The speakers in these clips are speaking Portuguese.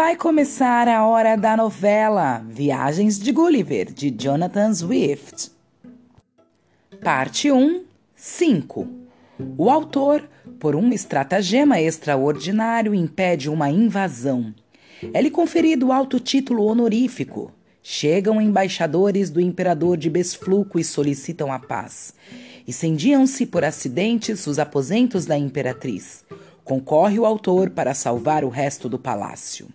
Vai começar a hora da novela Viagens de Gulliver, de Jonathan Swift. Parte 1, 5. O autor, por um estratagema extraordinário, impede uma invasão. É-lhe conferido alto título honorífico. Chegam embaixadores do imperador de Besfluco e solicitam a paz. Incendiam-se por acidentes os aposentos da imperatriz. Concorre o autor para salvar o resto do palácio.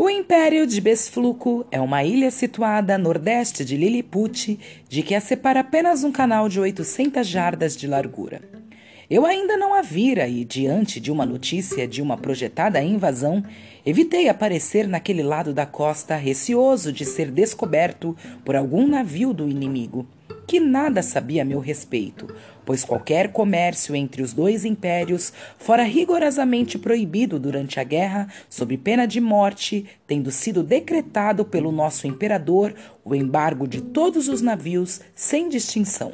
O Império de Besfluco é uma ilha situada a nordeste de Lilliput, de que a separa apenas um canal de 800 jardas de largura. Eu ainda não a vira e, diante de uma notícia de uma projetada invasão, evitei aparecer naquele lado da costa, receoso de ser descoberto por algum navio do inimigo que nada sabia a meu respeito, pois qualquer comércio entre os dois impérios fora rigorosamente proibido durante a guerra, sob pena de morte, tendo sido decretado pelo nosso imperador o embargo de todos os navios sem distinção.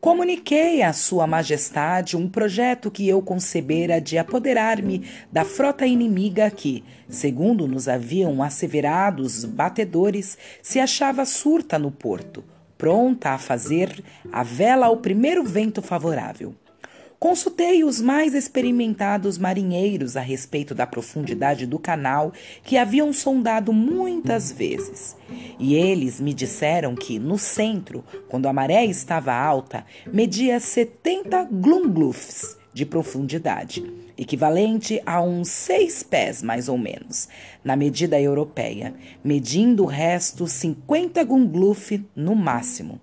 Comuniquei à Sua Majestade um projeto que eu concebera de apoderar-me da frota inimiga que, segundo nos haviam asseverado os batedores, se achava surta no porto pronta a fazer a vela ao primeiro vento favorável. Consultei os mais experimentados marinheiros a respeito da profundidade do canal que haviam sondado muitas vezes. E eles me disseram que, no centro, quando a maré estava alta, media 70 glumglufs de profundidade, equivalente a uns seis pés mais ou menos, na medida europeia, medindo o resto 50 gungluf no máximo.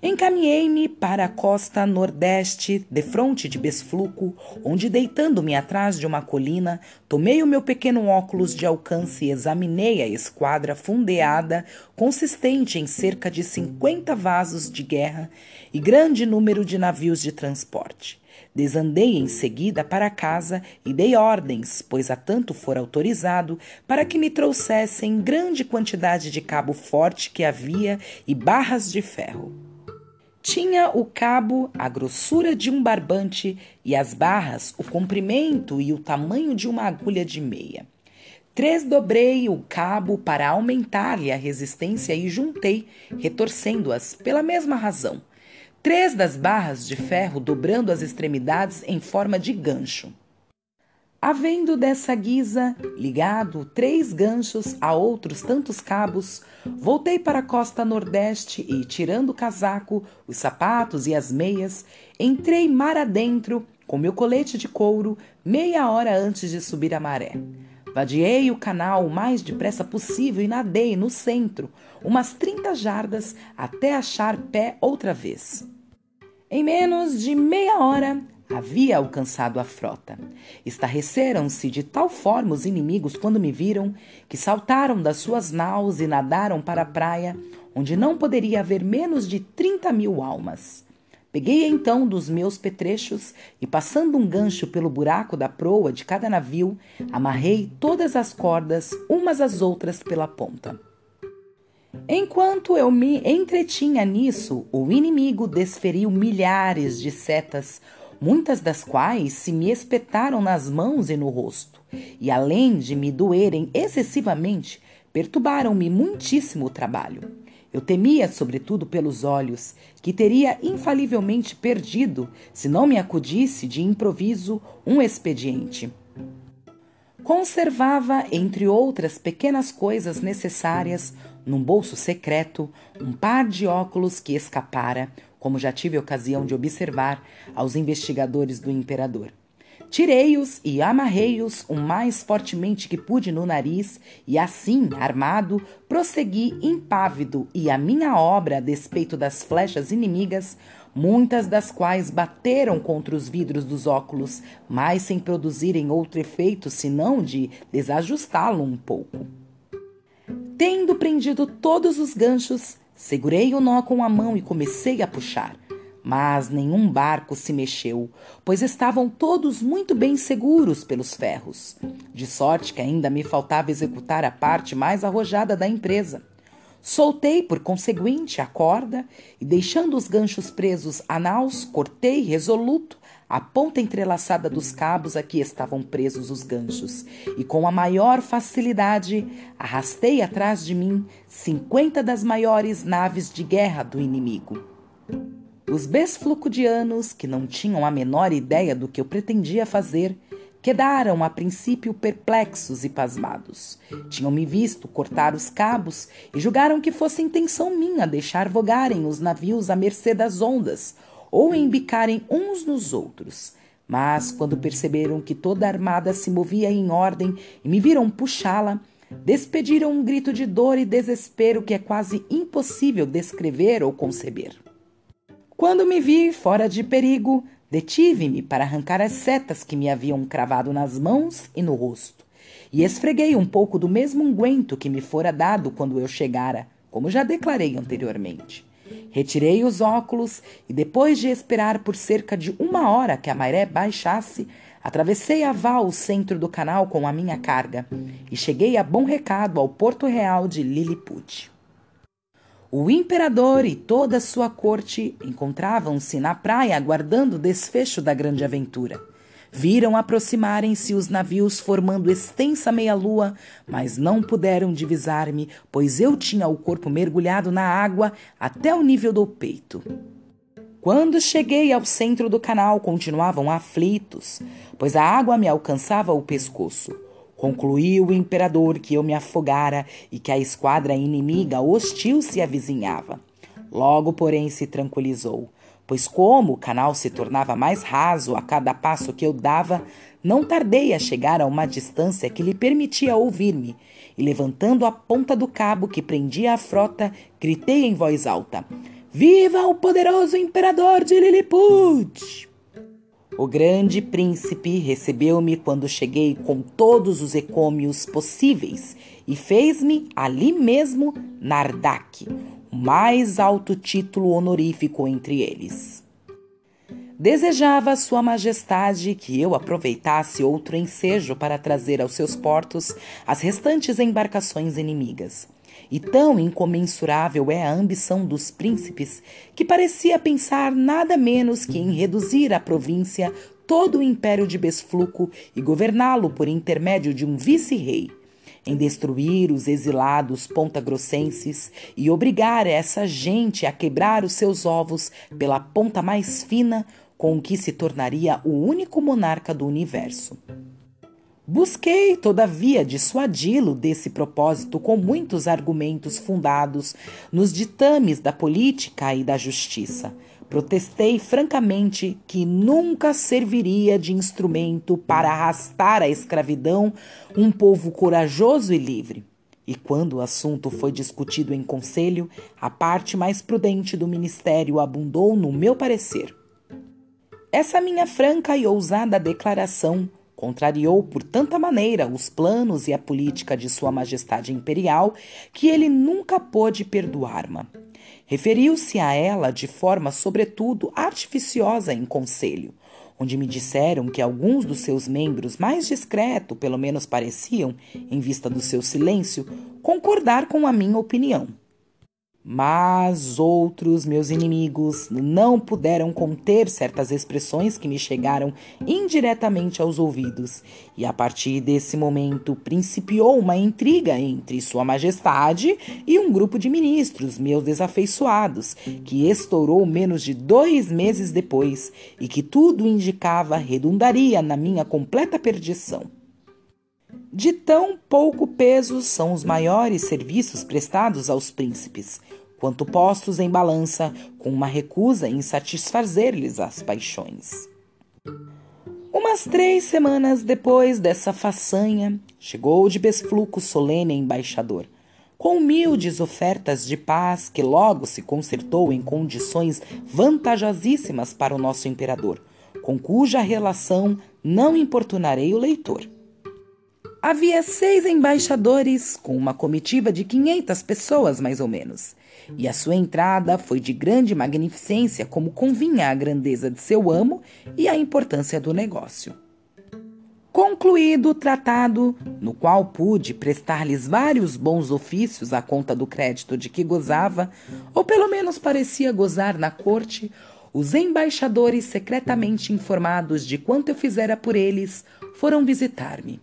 Encaminhei-me para a costa nordeste, defronte de Besfluco, onde, deitando-me atrás de uma colina, tomei o meu pequeno óculos de alcance e examinei a esquadra fundeada, consistente em cerca de 50 vasos de guerra e grande número de navios de transporte. Desandei em seguida para casa e dei ordens, pois a tanto for autorizado, para que me trouxessem grande quantidade de cabo forte que havia e barras de ferro. Tinha o cabo a grossura de um barbante e as barras o comprimento e o tamanho de uma agulha de meia. Tresdobrei o cabo para aumentar-lhe a resistência e juntei, retorcendo-as pela mesma razão três das barras de ferro dobrando as extremidades em forma de gancho. Havendo dessa guisa ligado três ganchos a outros tantos cabos, voltei para a costa nordeste e, tirando o casaco, os sapatos e as meias, entrei mar adentro com meu colete de couro meia hora antes de subir a maré. Vadiei o canal o mais depressa possível e nadei no centro, umas 30 jardas, até achar pé outra vez. Em menos de meia hora, havia alcançado a frota. Estarreceram-se de tal forma os inimigos quando me viram que saltaram das suas naus e nadaram para a praia, onde não poderia haver menos de trinta mil almas. Peguei então dos meus petrechos e, passando um gancho pelo buraco da proa de cada navio, amarrei todas as cordas, umas às outras, pela ponta. Enquanto eu me entretinha nisso, o inimigo desferiu milhares de setas, muitas das quais se me espetaram nas mãos e no rosto, e além de me doerem excessivamente, perturbaram-me muitíssimo o trabalho. Eu temia, sobretudo, pelos olhos, que teria infalivelmente perdido se não me acudisse de improviso um expediente. Conservava, entre outras pequenas coisas necessárias, num bolso secreto, um par de óculos que escapara, como já tive ocasião de observar, aos investigadores do imperador. Tirei-os e amarrei-os o mais fortemente que pude no nariz, e assim, armado, prossegui impávido, e a minha obra, a despeito das flechas inimigas, muitas das quais bateram contra os vidros dos óculos, mas sem produzirem outro efeito senão de desajustá-lo um pouco. Tendo prendido todos os ganchos, segurei o nó com a mão e comecei a puxar. Mas nenhum barco se mexeu, pois estavam todos muito bem seguros pelos ferros. De sorte que ainda me faltava executar a parte mais arrojada da empresa. Soltei, por conseguinte, a corda e, deixando os ganchos presos a naus, cortei resoluto a ponta entrelaçada dos cabos a que estavam presos os ganchos, e com a maior facilidade arrastei atrás de mim cinquenta das maiores naves de guerra do inimigo. Os besflucudianos, que não tinham a menor ideia do que eu pretendia fazer, Quedaram a princípio perplexos e pasmados. Tinham me visto cortar os cabos e julgaram que fosse intenção minha deixar vogarem os navios à mercê das ondas ou embicarem uns nos outros. Mas, quando perceberam que toda a armada se movia em ordem e me viram puxá-la, despediram um grito de dor e desespero que é quase impossível descrever ou conceber. Quando me vi fora de perigo, Detive-me para arrancar as setas que me haviam cravado nas mãos e no rosto, e esfreguei um pouco do mesmo unguento que me fora dado quando eu chegara, como já declarei anteriormente. Retirei os óculos e, depois de esperar por cerca de uma hora que a maré baixasse, atravessei a val o centro do canal com a minha carga e cheguei a bom recado ao Porto Real de Lilliput. O imperador e toda a sua corte encontravam-se na praia aguardando o desfecho da grande aventura. Viram aproximarem-se os navios formando extensa meia-lua, mas não puderam divisar-me, pois eu tinha o corpo mergulhado na água até o nível do peito. Quando cheguei ao centro do canal, continuavam aflitos, pois a água me alcançava o pescoço. Concluiu o imperador que eu me afogara e que a esquadra inimiga hostil se avizinhava. Logo, porém, se tranquilizou, pois, como o canal se tornava mais raso a cada passo que eu dava, não tardei a chegar a uma distância que lhe permitia ouvir-me, e levantando a ponta do cabo que prendia a frota, gritei em voz alta: Viva o poderoso imperador de Lilliput! O grande príncipe recebeu-me quando cheguei com todos os ecômios possíveis e fez-me ali mesmo Nardak, mais alto título honorífico entre eles. Desejava Sua Majestade que eu aproveitasse outro ensejo para trazer aos seus portos as restantes embarcações inimigas. E tão incomensurável é a ambição dos príncipes que parecia pensar nada menos que em reduzir à província todo o império de Besfluco e governá-lo por intermédio de um vice-rei, em destruir os exilados pontagrossenses e obrigar essa gente a quebrar os seus ovos pela ponta mais fina com que se tornaria o único monarca do universo. Busquei, todavia, dissuadi-lo desse propósito com muitos argumentos fundados nos ditames da política e da justiça. Protestei francamente que nunca serviria de instrumento para arrastar à escravidão um povo corajoso e livre. E quando o assunto foi discutido em conselho, a parte mais prudente do ministério abundou no meu parecer. Essa minha franca e ousada declaração Contrariou por tanta maneira os planos e a política de Sua Majestade Imperial que ele nunca pôde perdoar-me. Referiu-se a ela de forma, sobretudo, artificiosa em conselho, onde me disseram que alguns dos seus membros mais discretos, pelo menos pareciam, em vista do seu silêncio, concordar com a minha opinião. Mas outros meus inimigos não puderam conter certas expressões que me chegaram indiretamente aos ouvidos, e a partir desse momento principiou uma intriga entre Sua Majestade e um grupo de ministros meus desafeiçoados, que estourou menos de dois meses depois e que tudo indicava redundaria na minha completa perdição. De tão pouco peso são os maiores serviços prestados aos príncipes, quanto postos em balança com uma recusa em satisfazer-lhes as paixões. Umas três semanas depois dessa façanha, chegou de Besfluco solene embaixador, com humildes ofertas de paz que logo se consertou em condições vantajosíssimas para o nosso imperador, com cuja relação não importunarei o leitor. Havia seis embaixadores, com uma comitiva de quinhentas pessoas, mais ou menos, e a sua entrada foi de grande magnificência, como convinha à grandeza de seu amo e à importância do negócio. Concluído o tratado, no qual pude prestar-lhes vários bons ofícios à conta do crédito de que gozava, ou pelo menos parecia gozar na corte, os embaixadores, secretamente informados de quanto eu fizera por eles, foram visitar-me.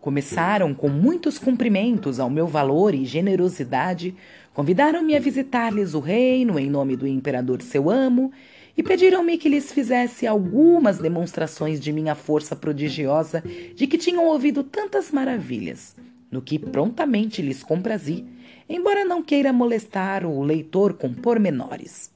Começaram com muitos cumprimentos ao meu valor e generosidade, convidaram-me a visitar-lhes o reino em nome do imperador seu amo e pediram-me que lhes fizesse algumas demonstrações de minha força prodigiosa, de que tinham ouvido tantas maravilhas, no que prontamente lhes comprazi, embora não queira molestar o leitor com pormenores.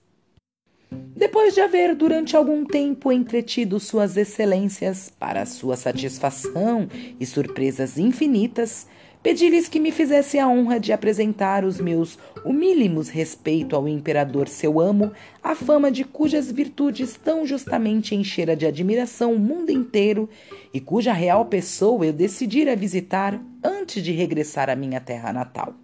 Depois de haver durante algum tempo entretido Suas Excelências para sua satisfação e surpresas infinitas, pedi-lhes que me fizesse a honra de apresentar os meus humílimos respeito ao imperador seu amo, a fama de cujas virtudes tão justamente enchera de admiração o mundo inteiro e cuja real pessoa eu decidira visitar antes de regressar à minha terra natal.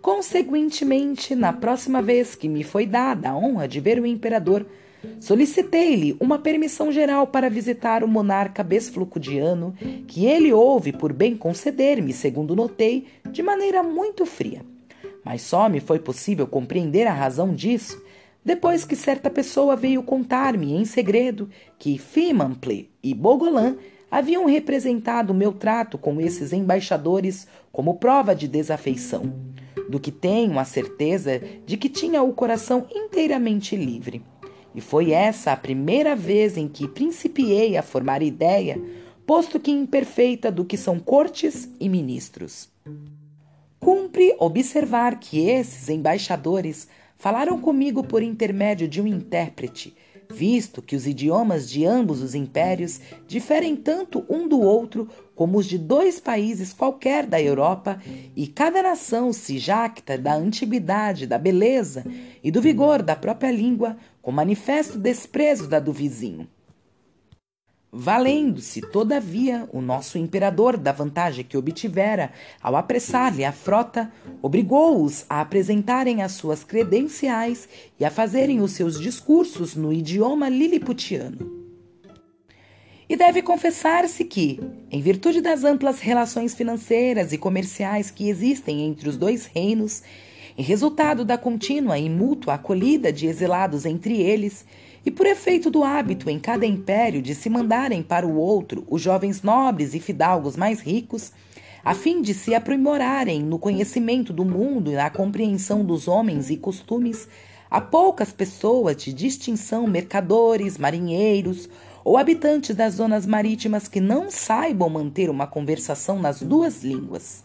Conseguintemente, na próxima vez que me foi dada a honra de ver o imperador, Solicitei-lhe uma permissão geral para visitar o monarca besflucudiano, que ele houve por bem conceder-me, segundo notei, de maneira muito fria. Mas só me foi possível compreender a razão disso depois que certa pessoa veio contar-me em segredo que Fimample e Bogolan haviam representado meu trato com esses embaixadores como prova de desafeição, do que tenho a certeza de que tinha o coração inteiramente livre. E foi essa a primeira vez em que principiei a formar ideia, posto que imperfeita, do que são cortes e ministros. Cumpre observar que esses embaixadores falaram comigo por intermédio de um intérprete, visto que os idiomas de ambos os impérios diferem tanto um do outro como os de dois países qualquer da Europa, e cada nação se jacta da antiguidade, da beleza e do vigor da própria língua, com manifesto desprezo da do vizinho. Valendo-se, todavia, o nosso imperador da vantagem que obtivera ao apressar-lhe a frota, obrigou-os a apresentarem as suas credenciais e a fazerem os seus discursos no idioma liliputiano. E deve confessar-se que, em virtude das amplas relações financeiras e comerciais que existem entre os dois reinos, em resultado da contínua e mútua acolhida de exilados entre eles, e por efeito do hábito em cada império de se mandarem para o outro os jovens nobres e fidalgos mais ricos, a fim de se aprimorarem no conhecimento do mundo e na compreensão dos homens e costumes, há poucas pessoas de distinção, mercadores, marinheiros ou habitantes das zonas marítimas que não saibam manter uma conversação nas duas línguas.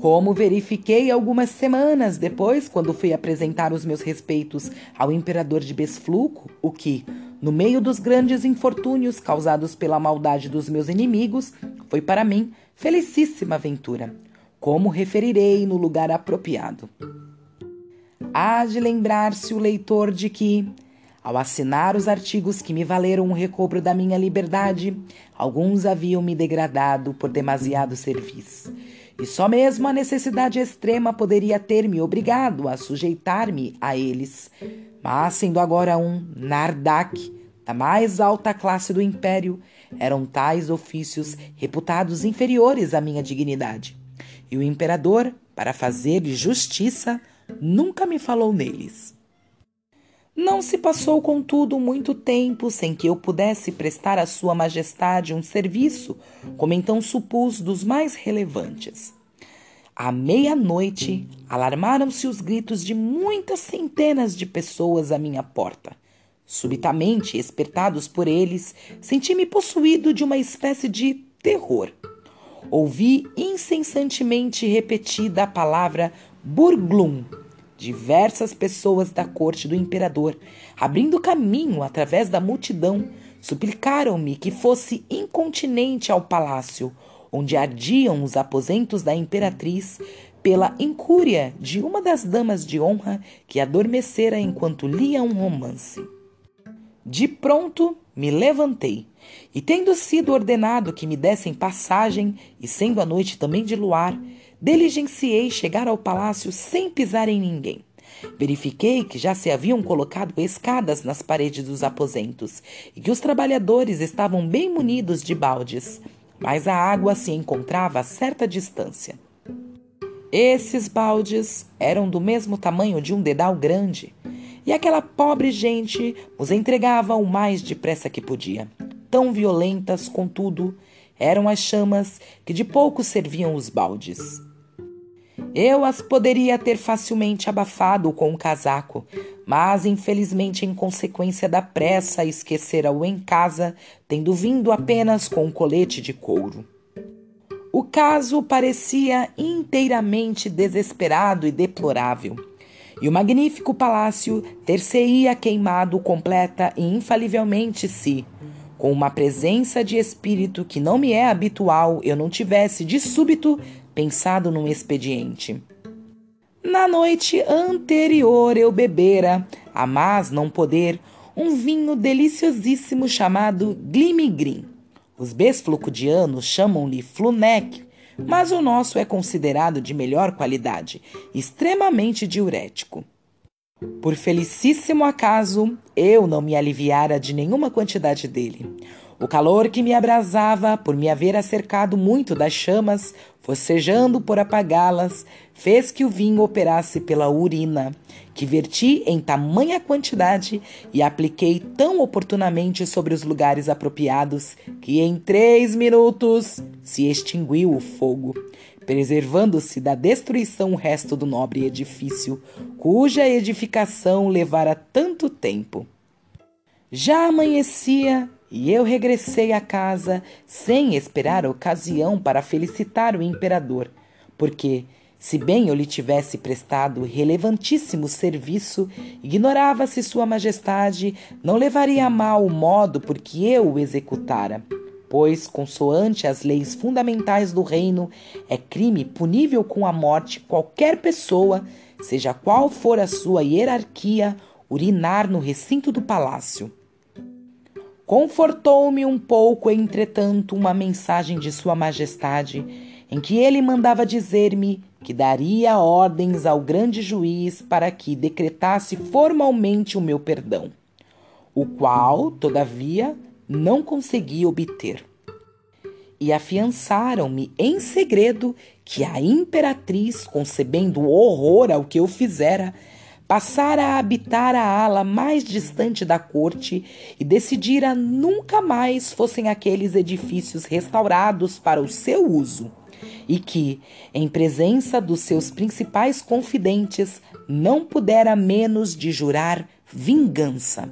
Como verifiquei algumas semanas depois, quando fui apresentar os meus respeitos ao imperador de Besfluco, o que, no meio dos grandes infortúnios causados pela maldade dos meus inimigos, foi para mim felicíssima aventura, como referirei no lugar apropriado. Há de lembrar-se o leitor de que, ao assinar os artigos que me valeram o recobro da minha liberdade, alguns haviam me degradado por demasiado serviço e só mesmo a necessidade extrema poderia ter me obrigado a sujeitar-me a eles. Mas, sendo agora um Nardak, da mais alta classe do império, eram tais ofícios reputados inferiores à minha dignidade. E o imperador, para fazer-lhe justiça, nunca me falou neles. Não se passou, contudo, muito tempo sem que eu pudesse prestar à Sua Majestade um serviço, como então supus, dos mais relevantes. À meia-noite, alarmaram-se os gritos de muitas centenas de pessoas à minha porta. Subitamente, espertados por eles, senti-me possuído de uma espécie de terror. Ouvi incessantemente repetida a palavra Burglum diversas pessoas da corte do imperador, abrindo caminho através da multidão, suplicaram-me que fosse incontinente ao palácio, onde ardiam os aposentos da imperatriz, pela incúria de uma das damas de honra que adormecera enquanto lia um romance. De pronto me levantei, e tendo sido ordenado que me dessem passagem, e sendo a noite também de luar, diligenciei chegar ao palácio sem pisar em ninguém. Verifiquei que já se haviam colocado escadas nas paredes dos aposentos e que os trabalhadores estavam bem munidos de baldes, mas a água se encontrava a certa distância. Esses baldes eram do mesmo tamanho de um dedal grande, e aquela pobre gente os entregava o mais depressa que podia. Tão violentas, contudo, eram as chamas que de pouco serviam os baldes. Eu as poderia ter facilmente abafado com o um casaco, mas infelizmente, em consequência da pressa, esquecera-o em casa, tendo vindo apenas com um colete de couro. O caso parecia inteiramente desesperado e deplorável, e o magnífico palácio ter-se-ia queimado completa e infalivelmente se, com uma presença de espírito que não me é habitual, eu não tivesse de súbito pensado num expediente. Na noite anterior eu bebera, a mais não poder, um vinho deliciosíssimo chamado Glimigrim. Os besflucudianos chamam-lhe Flunec, mas o nosso é considerado de melhor qualidade, extremamente diurético. Por felicíssimo acaso, eu não me aliviara de nenhuma quantidade dele. O calor que me abrasava por me haver acercado muito das chamas, forcejando por apagá-las, fez que o vinho operasse pela urina, que verti em tamanha quantidade e apliquei tão oportunamente sobre os lugares apropriados que em três minutos se extinguiu o fogo, preservando-se da destruição o resto do nobre edifício, cuja edificação levara tanto tempo. Já amanhecia e eu regressei à casa sem esperar a ocasião para felicitar o imperador, porque, se bem eu lhe tivesse prestado relevantíssimo serviço, ignorava se Sua Majestade não levaria a mal o modo por que eu o executara. Pois, consoante as leis fundamentais do reino, é crime punível com a morte qualquer pessoa, seja qual for a sua hierarquia, urinar no recinto do palácio. Confortou-me um pouco, entretanto, uma mensagem de Sua Majestade, em que ele mandava dizer-me que daria ordens ao grande juiz para que decretasse formalmente o meu perdão, o qual, todavia, não consegui obter. E afiançaram-me em segredo que a imperatriz, concebendo horror ao que eu fizera, passara a habitar a ala mais distante da corte e decidira nunca mais fossem aqueles edifícios restaurados para o seu uso, e que, em presença dos seus principais confidentes, não pudera menos de jurar vingança.